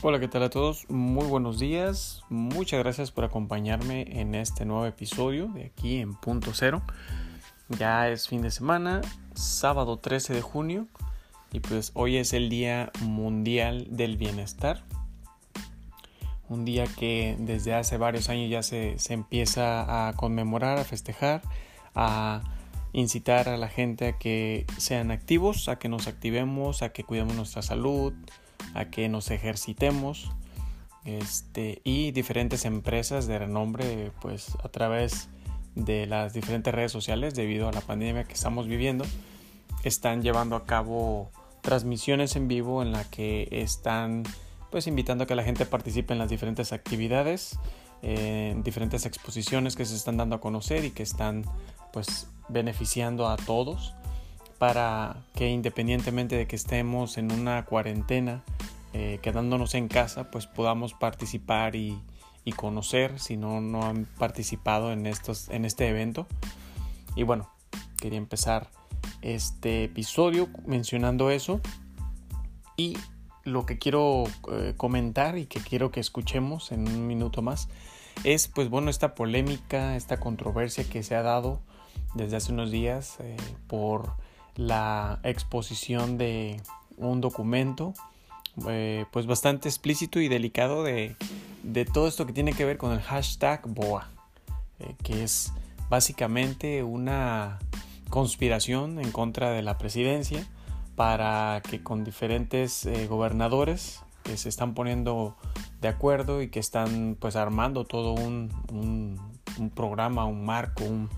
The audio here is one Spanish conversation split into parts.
Hola, ¿qué tal a todos? Muy buenos días. Muchas gracias por acompañarme en este nuevo episodio de aquí en Punto Cero. Ya es fin de semana, sábado 13 de junio, y pues hoy es el Día Mundial del Bienestar. Un día que desde hace varios años ya se, se empieza a conmemorar, a festejar, a incitar a la gente a que sean activos, a que nos activemos, a que cuidemos nuestra salud, a que nos ejercitemos este, y diferentes empresas de renombre pues a través de las diferentes redes sociales debido a la pandemia que estamos viviendo están llevando a cabo transmisiones en vivo en la que están pues invitando a que la gente participe en las diferentes actividades en diferentes exposiciones que se están dando a conocer y que están pues beneficiando a todos para que independientemente de que estemos en una cuarentena, eh, quedándonos en casa, pues podamos participar y, conocer si no, no han participado en, estos, en este evento. Y bueno, quería empezar este episodio mencionando eso y lo que quiero eh, comentar y que quiero que escuchemos en un minuto más es pues bueno esta polémica, esta controversia que se ha dado desde hace unos días eh, por la exposición de un documento eh, pues bastante explícito y delicado de, todo esto que tiene que ver con el hashtag BOA, eh, que es básicamente una conspiración en contra de la presidencia para que con diferentes eh, gobernadores que se están poniendo de acuerdo y que están pues armando todo un, un, programa, un marco, un,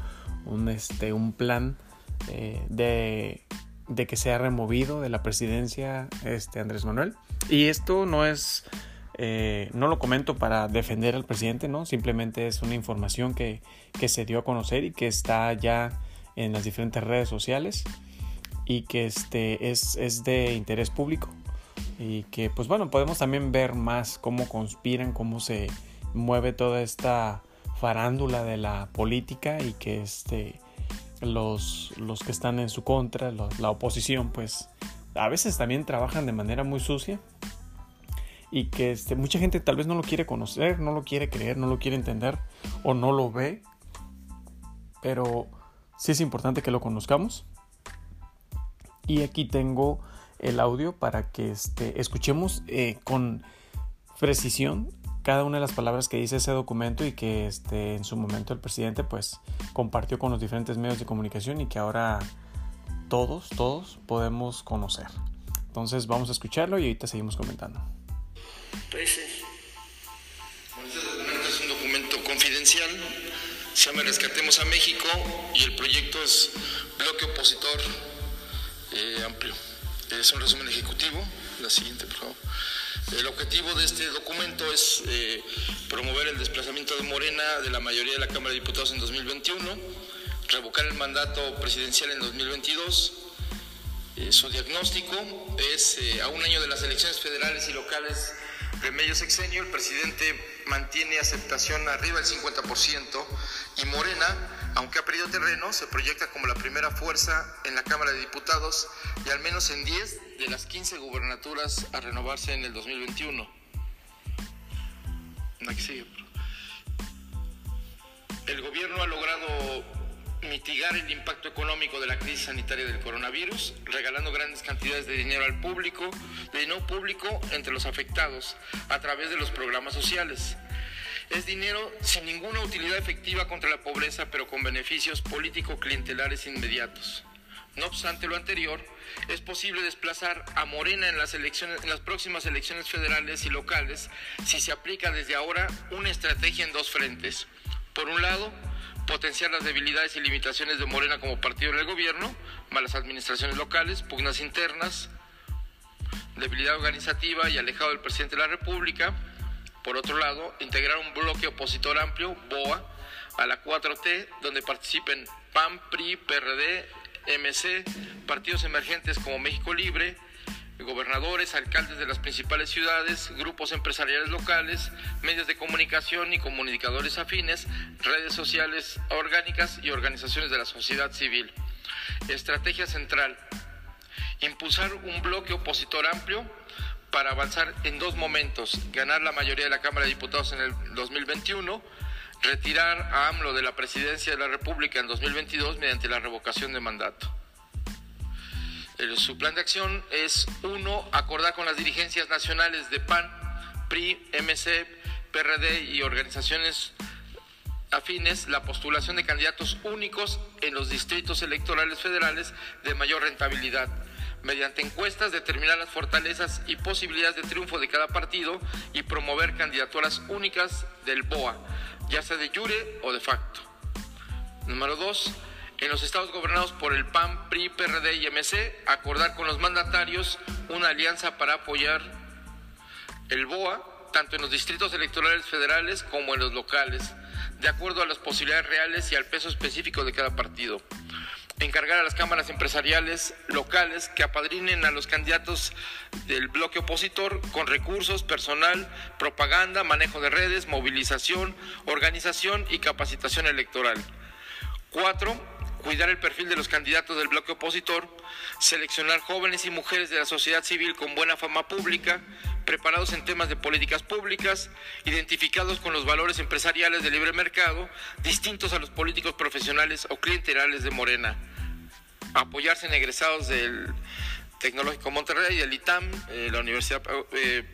un, este, un plan de, de, que sea removido de la presidencia este Andrés Manuel. Y esto no es, eh, no lo comento para defender al presidente, ¿no? Simplemente es una información que, que se dio a conocer y que está ya en las diferentes redes sociales y que este es, es de interés público y que pues bueno podemos también ver más cómo conspiran cómo se mueve toda esta farándula de la política y que este los, los que están en su contra, la oposición, pues a veces también trabajan de manera muy sucia y que este, mucha gente tal vez no lo quiere conocer, no lo quiere creer, no lo quiere entender o no lo ve, pero sí es importante que lo conozcamos. Y aquí tengo el audio para que este, escuchemos eh, con precisión cada una de las palabras que dice ese documento y que este, en su momento el presidente pues compartió con los diferentes medios de comunicación y que ahora todos, todos podemos conocer. Entonces vamos a escucharlo y ahorita seguimos comentando. Pues, este documento es un documento confidencial, se llama Rescatemos a México y el proyecto es Bloque Opositor eh, Amplio. Es un resumen ejecutivo. La siguiente, por favor. El objetivo de este documento es eh, promover el desplazamiento de Morena de la mayoría de la Cámara de Diputados en 2021, revocar el mandato presidencial en 2022. Eh, su diagnóstico es eh, a un año de las elecciones federales y locales de medio sexenio, el presidente mantiene aceptación arriba del 50% y Morena, aunque ha perdido terreno, se proyecta como la primera fuerza en la Cámara de Diputados y al menos en 10 de las 15 gubernaturas a renovarse en el 2021. El gobierno ha logrado mitigar el impacto económico de la crisis sanitaria del coronavirus, regalando grandes cantidades de dinero al público, de dinero público entre los afectados, a través de los programas sociales. Es dinero sin ninguna utilidad efectiva contra la pobreza, pero con beneficios político-clientelares inmediatos. No obstante lo anterior, es posible desplazar a Morena en las, elecciones, en las próximas elecciones federales y locales si se aplica desde ahora una estrategia en dos frentes. Por un lado, potenciar las debilidades y limitaciones de Morena como partido en el gobierno, malas administraciones locales, pugnas internas, debilidad organizativa y alejado del presidente de la República. Por otro lado, integrar un bloque opositor amplio, BOA, a la 4T, donde participen PAN, PRI, PRD, MC, partidos emergentes como México Libre, gobernadores, alcaldes de las principales ciudades, grupos empresariales locales, medios de comunicación y comunicadores afines, redes sociales orgánicas y organizaciones de la sociedad civil. Estrategia central. Impulsar un bloque opositor amplio para avanzar en dos momentos, ganar la mayoría de la Cámara de Diputados en el 2021, retirar a AMLO de la presidencia de la República en 2022 mediante la revocación de mandato. su plan de acción es, uno, acordar con las dirigencias nacionales de PAN, PRI, MC, PRD y organizaciones afines la postulación de candidatos únicos en los distritos electorales federales de mayor rentabilidad mediante encuestas determinar las fortalezas y posibilidades de triunfo de cada partido y promover candidaturas únicas del BOA, ya sea de jure o de facto. Número 2. En los estados gobernados por el PAN, PRI, PRD y MC, acordar con los mandatarios una alianza para apoyar el BOA, tanto en los distritos electorales federales como en los locales, de acuerdo a las posibilidades reales y al peso específico de cada partido encargar a las cámaras empresariales locales que apadrinen a los candidatos del bloque opositor con recursos, personal, propaganda, manejo de redes, movilización, organización y capacitación electoral. Cuatro, cuidar el perfil de los candidatos del bloque opositor, seleccionar jóvenes y mujeres de la sociedad civil con buena fama pública, preparados en temas de políticas públicas, identificados con los valores empresariales del libre mercado, distintos a los políticos profesionales o clienterales de Morena. Apoyarse en egresados del Tecnológico Monterrey, del ITAM, eh, la Universidad eh,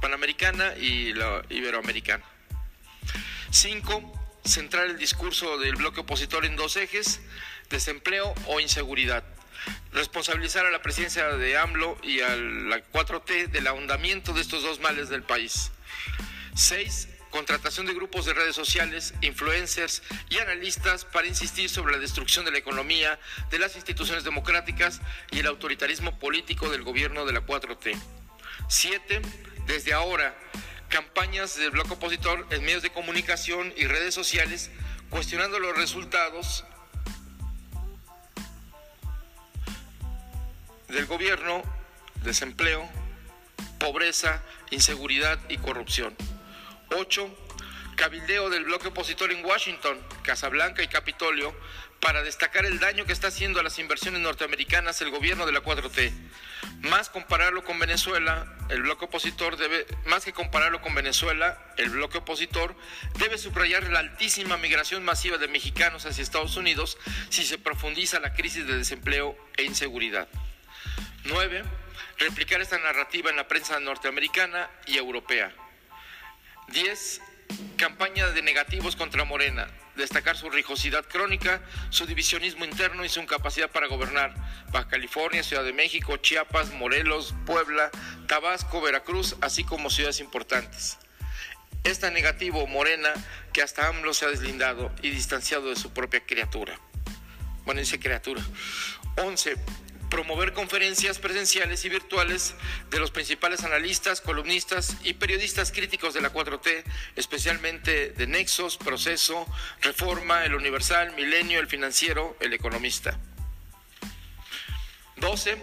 Panamericana y la Iberoamericana. Cinco, centrar el discurso del bloque opositor en dos ejes, desempleo o inseguridad. Responsabilizar a la presidencia de AMLO y a la 4T del ahondamiento de estos dos males del país. Seis, contratación de grupos de redes sociales, influencers y analistas para insistir sobre la destrucción de la economía, de las instituciones democráticas y el autoritarismo político del gobierno de la 4T. Siete, desde ahora, campañas del bloque opositor en medios de comunicación y redes sociales cuestionando los resultados del gobierno, desempleo, pobreza, inseguridad y corrupción. 8. Cabildeo del bloque opositor en Washington, Casablanca y Capitolio para destacar el daño que está haciendo a las inversiones norteamericanas el gobierno de la 4T. Más compararlo con Venezuela, el bloque opositor debe, más que compararlo con Venezuela, el bloque opositor debe subrayar la altísima migración masiva de mexicanos hacia Estados Unidos si se profundiza la crisis de desempleo e inseguridad. 9. Replicar esta narrativa en la prensa norteamericana y europea. 10. Campaña de negativos contra Morena destacar su rijosidad crónica, su divisionismo interno y su incapacidad para gobernar. Baja California, Ciudad de México, Chiapas, Morelos, Puebla, Tabasco, Veracruz, así como ciudades importantes. Es tan negativo Morena que hasta AMLO se ha deslindado y distanciado de su propia criatura. Bueno, dice criatura. 11 promover conferencias presenciales y virtuales de los principales analistas, columnistas y periodistas críticos de la 4T, especialmente de Nexos, Proceso, Reforma, El Universal, Milenio, El Financiero, El Economista. 12.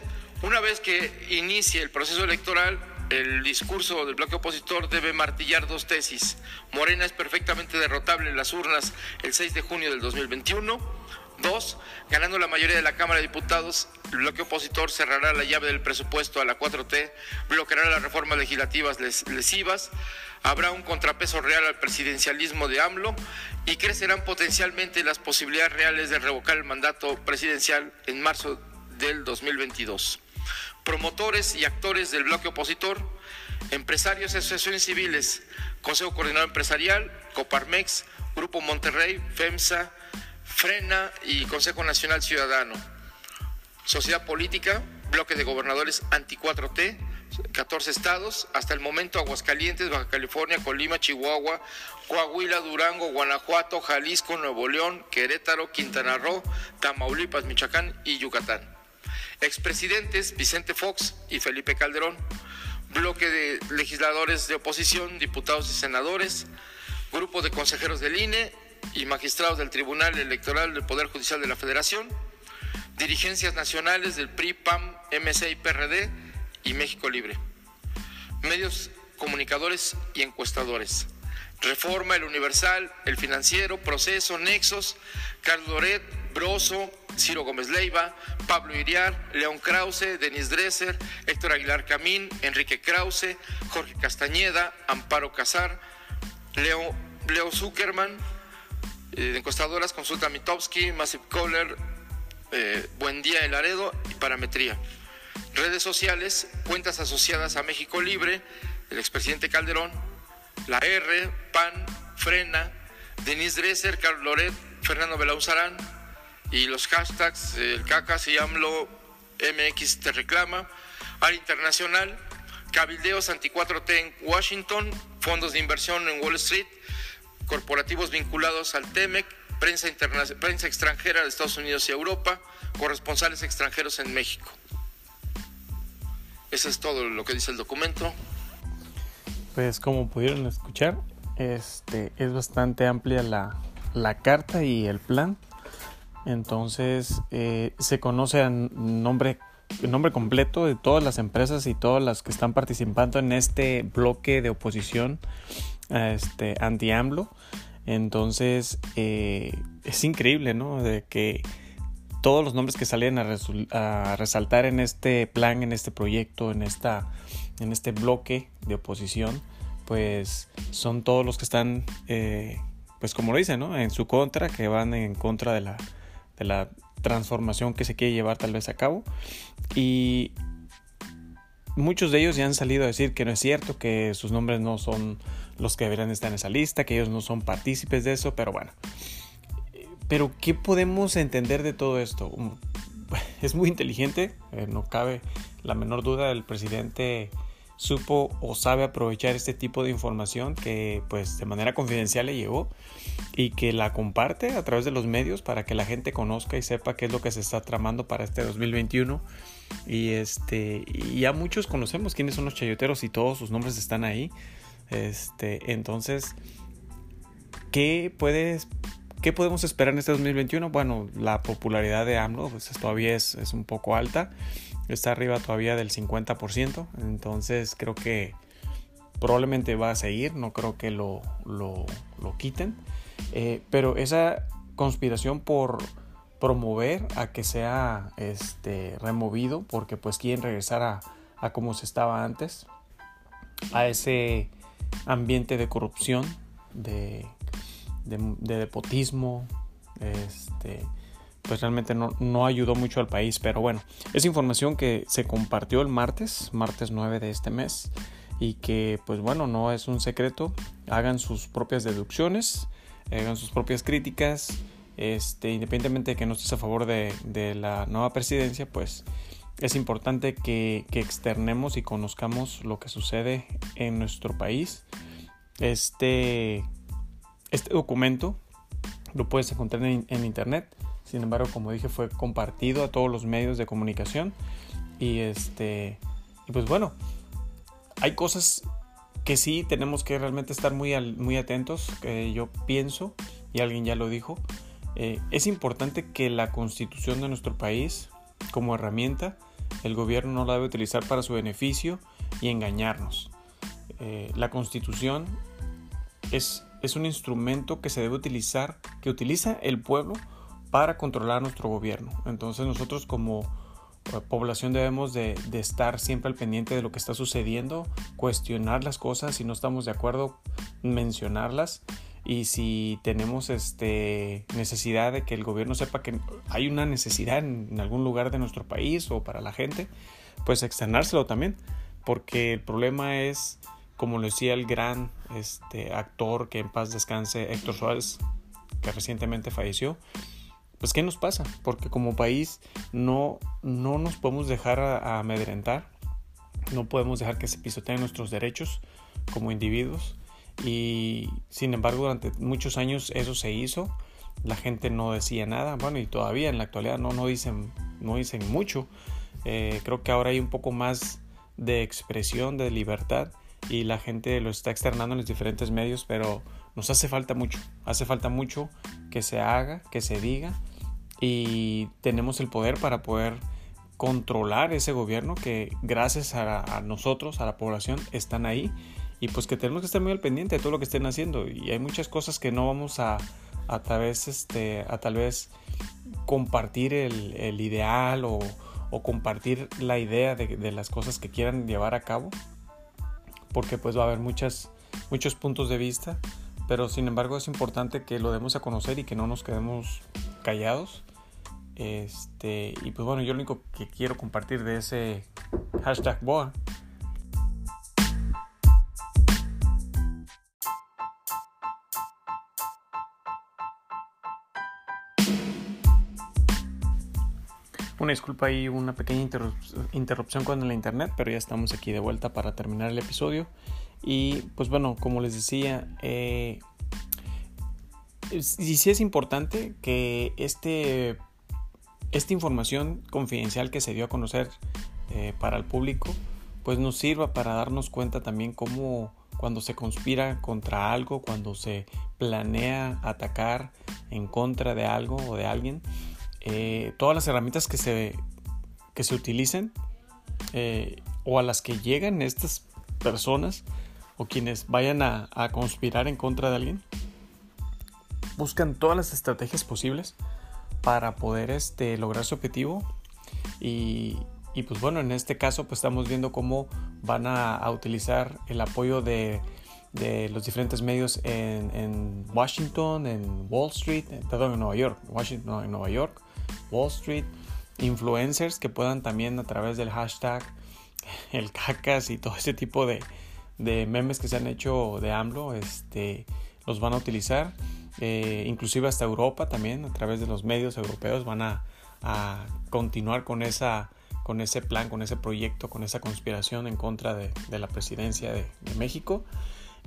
Una vez que inicie el proceso electoral, el discurso del bloque opositor debe martillar dos tesis. Morena es perfectamente derrotable en las urnas el 6 de junio del 2021 Dos, ganando la mayoría de la Cámara de Diputados, el bloque opositor cerrará la llave del presupuesto a la 4T, bloqueará las reformas legislativas lesivas, habrá un contrapeso real al presidencialismo de AMLO y crecerán potencialmente las posibilidades reales de revocar el mandato presidencial en marzo del 2022. Promotores y actores del bloque opositor, empresarios y asociaciones civiles, Consejo Coordinador Empresarial, Coparmex, Grupo Monterrey, FEMSA, Frena y Consejo Nacional Ciudadano. Sociedad Política, bloque de gobernadores anti-4T, 14 estados, hasta el momento Aguascalientes, Baja California, Colima, Chihuahua, Coahuila, Durango, Guanajuato, Jalisco, Nuevo León, Querétaro, Quintana Roo, Tamaulipas, Michoacán y Yucatán. Expresidentes Vicente Fox y Felipe Calderón, bloque de legisladores de oposición, diputados y senadores, grupo de consejeros del INE y magistrados del Tribunal Electoral del Poder Judicial de la Federación, dirigencias nacionales del PRI, PAM, MC y PRD y México Libre, medios comunicadores y encuestadores. Reforma, El Universal, El Financiero, Proceso, Nexos, Carlos Loret, Broso, Ciro Gómez Leiva, Pablo Iriar, León Krause, Denis Dresser, Héctor Aguilar Camín, Enrique Krause, Jorge Castañeda, Amparo Casar, Leo, Leo Zuckerman, eh, de encostadoras, Consulta Mitowski, Massive Kohler, eh, Buen Día El Laredo y Parametría. Redes sociales, cuentas asociadas a México Libre, el expresidente Calderón, la R, PAN, Frena, Denise Dresser, Carlos Loret, Fernando Belauzarán y los hashtags el CACAS y AMLO MX te reclama, al internacional, cabildeos anti 4T en Washington, fondos de inversión en Wall Street, corporativos vinculados al TEMEC, prensa, prensa extranjera de Estados Unidos y Europa, corresponsales extranjeros en México. Eso es todo lo que dice el documento. Pues como pudieron escuchar, este es bastante amplia la, la carta y el plan. Entonces eh, se conoce el nombre, el nombre completo de todas las empresas y todas las que están participando en este bloque de oposición este, anti-AMLO. Entonces eh, es increíble, ¿no? De que todos los nombres que salen a, resaltar en este plan, en este proyecto, en, esta, en este bloque de oposición, pues son todos los que están, eh, pues como lo dicen, ¿no? En su contra, que van en contra de la, de la transformación que se quiere llevar tal vez a cabo. Y muchos de ellos ya han salido a decir que no es cierto, que sus nombres no son los que deberían estar en esa lista, que ellos no son partícipes de eso, pero bueno. Pero ¿qué podemos entender de todo esto? Es muy inteligente, eh, no cabe la menor duda, el presidente supo o sabe aprovechar este tipo de información que pues de manera confidencial le llegó y que la comparte a través de los medios para que la gente conozca y sepa qué es lo que se está tramando para este 2021 y este ya muchos conocemos quiénes son los chayoteros y todos sus nombres están ahí este entonces qué puedes ¿Qué podemos esperar en este 2021? Bueno, la popularidad de AMLO pues, todavía es, es un poco alta está arriba todavía del 50%, entonces creo que probablemente va a seguir, no creo que lo, lo, quiten, eh, pero esa conspiración por promover a que sea este, removido, porque pues quieren regresar a, a como se estaba antes, a ese ambiente de corrupción, de, de, de depotismo, este, pues realmente no, no, ayudó mucho al país. Pero bueno, es información que se compartió el martes, martes 9 de este mes, y que pues bueno, no es un secreto. Hagan sus propias deducciones, hagan sus propias críticas. Este, independientemente de que no estés a favor de, de la nueva presidencia, pues es importante que, que, externemos y conozcamos lo que sucede en nuestro país. Este, este documento lo puedes encontrar en, en internet sin embargo, como dije, fue compartido a todos los medios de comunicación. Y este. Y pues bueno. Hay cosas que sí tenemos que realmente estar muy, muy atentos. Que yo pienso, y alguien ya lo dijo. Eh, es importante que la constitución de nuestro país, como herramienta, el gobierno no la debe utilizar para su beneficio y engañarnos. Eh, la constitución es, un instrumento que se debe utilizar, que utiliza el pueblo para controlar nuestro gobierno. Entonces nosotros como eh, población debemos de, estar siempre al pendiente de lo que está sucediendo, cuestionar las cosas, si no estamos de acuerdo, mencionarlas y si tenemos este, necesidad de que el gobierno sepa que hay una necesidad en, algún lugar de nuestro país o para la gente, pues externárselo también, porque el problema es, como lo decía el gran este, actor que en paz descanse, Héctor Suárez, que recientemente falleció, pues ¿qué nos pasa? Porque como país no, no nos podemos dejar amedrentar, no podemos dejar que se pisoteen nuestros derechos como individuos y sin embargo durante muchos años eso se hizo, la gente no decía nada, bueno y todavía en la actualidad no, no, dicen, no dicen mucho, eh, creo que ahora hay un poco más de expresión, de libertad y la gente lo está externando en los diferentes medios, pero nos hace falta mucho, hace falta mucho que se haga, que se diga y tenemos el poder para poder controlar ese gobierno que gracias a, nosotros, a la población, están ahí y pues que tenemos que estar muy al pendiente de todo lo que estén haciendo. Y hay muchas cosas que no vamos a a través este a tal vez compartir el, el ideal o, o, compartir la idea de, de, las cosas que quieran llevar a cabo porque pues va a haber muchas muchos puntos de vista pero sin embargo es importante que lo demos a conocer y que no nos quedemos callados. Este y pues bueno yo lo único que quiero compartir de ese hashtag boa Una disculpa y una pequeña interrupción con la internet, pero ya estamos aquí de vuelta para terminar el episodio. Y pues bueno, como les decía, eh, y sí es importante que este, esta información confidencial que se dio a conocer eh, para el público, pues nos sirva para darnos cuenta también cómo cuando se conspira contra algo, cuando se planea atacar en contra de algo o de alguien, eh, todas las herramientas que se, que se utilicen eh, o a las que llegan estas personas o quienes vayan a, conspirar en contra de alguien, buscan todas las estrategias posibles para poder este, lograr su objetivo. Y, y, pues bueno, en este caso pues estamos viendo cómo van a utilizar el apoyo de, de, los diferentes medios en, en, Washington, en Wall Street, perdón, en Nueva York, Washington, en Nueva York, Wall Street, influencers que puedan también a través del hashtag el cacas y todo ese tipo de, de memes que se han hecho de AMLO, este, los van a utilizar. Eh, inclusive hasta Europa también, a través de los medios europeos, van a, a continuar con, esa, con ese plan, con ese proyecto, con esa conspiración en contra de, de la presidencia de, de, México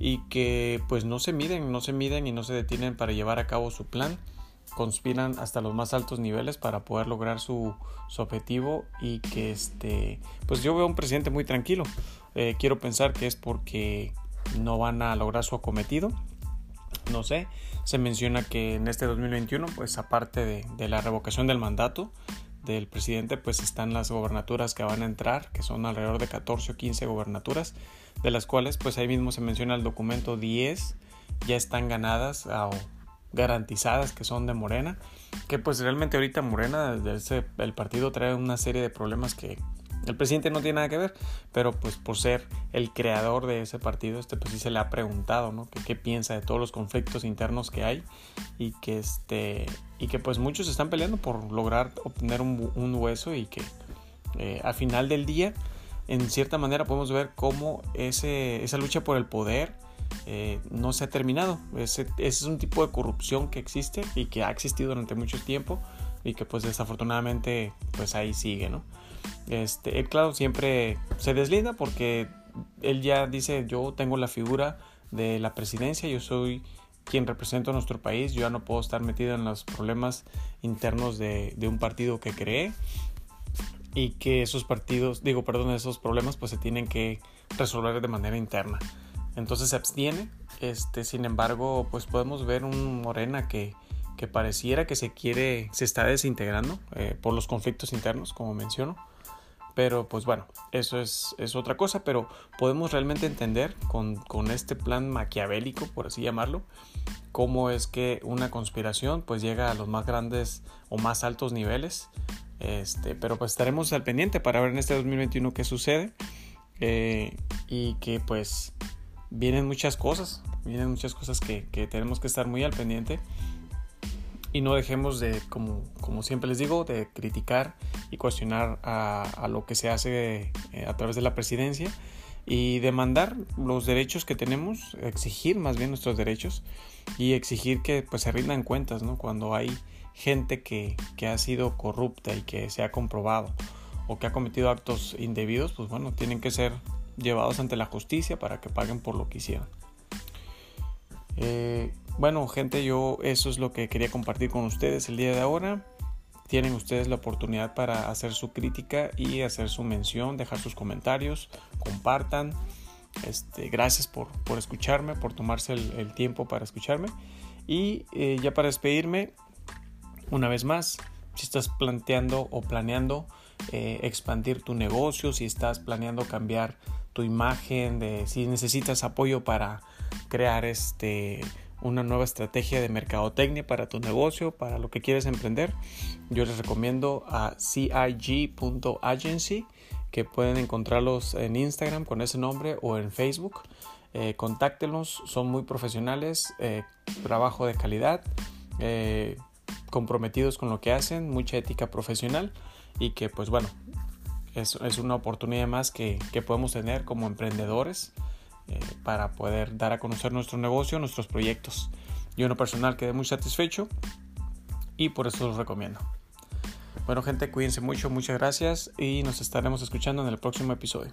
y que pues no se miden, no se miden y no se detienen para llevar a cabo su plan. Conspiran hasta los más altos niveles para poder lograr su, su objetivo y que este pues yo veo un presidente muy tranquilo. Eh, quiero pensar que es porque no van a lograr su acometido. No sé se menciona que en este 2021 pues aparte de, de la revocación del mandato del presidente pues están las gobernaturas que van a entrar que son alrededor de 14 o 15 gobernaturas de las cuales pues ahí mismo se menciona el documento 10 ya están ganadas o garantizadas que son de Morena, que pues realmente ahorita Morena, desde el partido trae una serie de problemas que el presidente no tiene nada que ver, pero pues por ser el creador de ese partido, este pues sí se le ha preguntado, ¿no? qué piensa de todos los conflictos internos que hay y que este y que pues muchos están peleando por lograr obtener un, un hueso y que eh, al final del día, en cierta manera podemos ver cómo ese, esa lucha por el poder eh, no se ha terminado. Ese, es un tipo de corrupción que existe y que ha existido durante mucho tiempo y que pues desafortunadamente pues ahí sigue, ¿no? Este, él claro siempre se deslinda porque él ya dice yo tengo la figura de la presidencia, yo soy quien represento a nuestro país, yo ya no puedo estar metido en los problemas internos de, de un partido que cree y que esos partidos, digo, perdón, esos problemas pues se tienen que resolver de manera interna entonces se abstiene. Este, sin embargo, pues podemos ver un Morena que, que pareciera que se quiere, se está desintegrando eh, por los conflictos internos, como menciono. Pero pues bueno, eso es, es otra cosa, pero podemos realmente entender con, con, este plan maquiavélico, por así llamarlo, cómo es que una conspiración pues llega a los más grandes o más altos niveles. Este, pero pues estaremos al pendiente para ver en este 2021 qué sucede eh, y que pues vienen muchas cosas, vienen muchas cosas que, que, tenemos que estar muy al pendiente y no dejemos de, como, como siempre les digo, de criticar y cuestionar a, a lo que se hace eh, a través de la presidencia y demandar los derechos que tenemos, exigir más bien nuestros derechos y exigir que pues se rindan cuentas, ¿no? Cuando hay gente que, que ha sido corrupta y que se ha comprobado o que ha cometido actos indebidos, pues bueno, tienen que ser llevados ante la justicia para que paguen por lo que hicieron. Eh, bueno, gente, yo eso es lo que quería compartir con ustedes el día de ahora. Tienen ustedes la oportunidad para hacer su crítica y hacer su mención, dejar sus comentarios, compartan. Este, gracias por, por escucharme, por tomarse el, tiempo para escucharme. Y eh, ya para despedirme, una vez más, si estás planteando o planeando eh, expandir tu negocio, si estás planeando cambiar tu imagen, si necesitas apoyo para crear este una nueva estrategia de mercadotecnia para tu negocio, para lo que quieres emprender, yo les recomiendo a cig.agency, que pueden encontrarlos en Instagram con ese nombre o en Facebook. Eh, contáctenos, son muy profesionales, eh, trabajo de calidad, eh, comprometidos con lo que hacen, mucha ética profesional y que pues bueno, es, es una oportunidad más que, que podemos tener como emprendedores eh, para poder dar a conocer nuestro negocio, nuestros proyectos. Yo en lo personal quedé muy satisfecho y por eso los recomiendo. Bueno gente, cuídense mucho, muchas gracias y nos estaremos escuchando en el próximo episodio.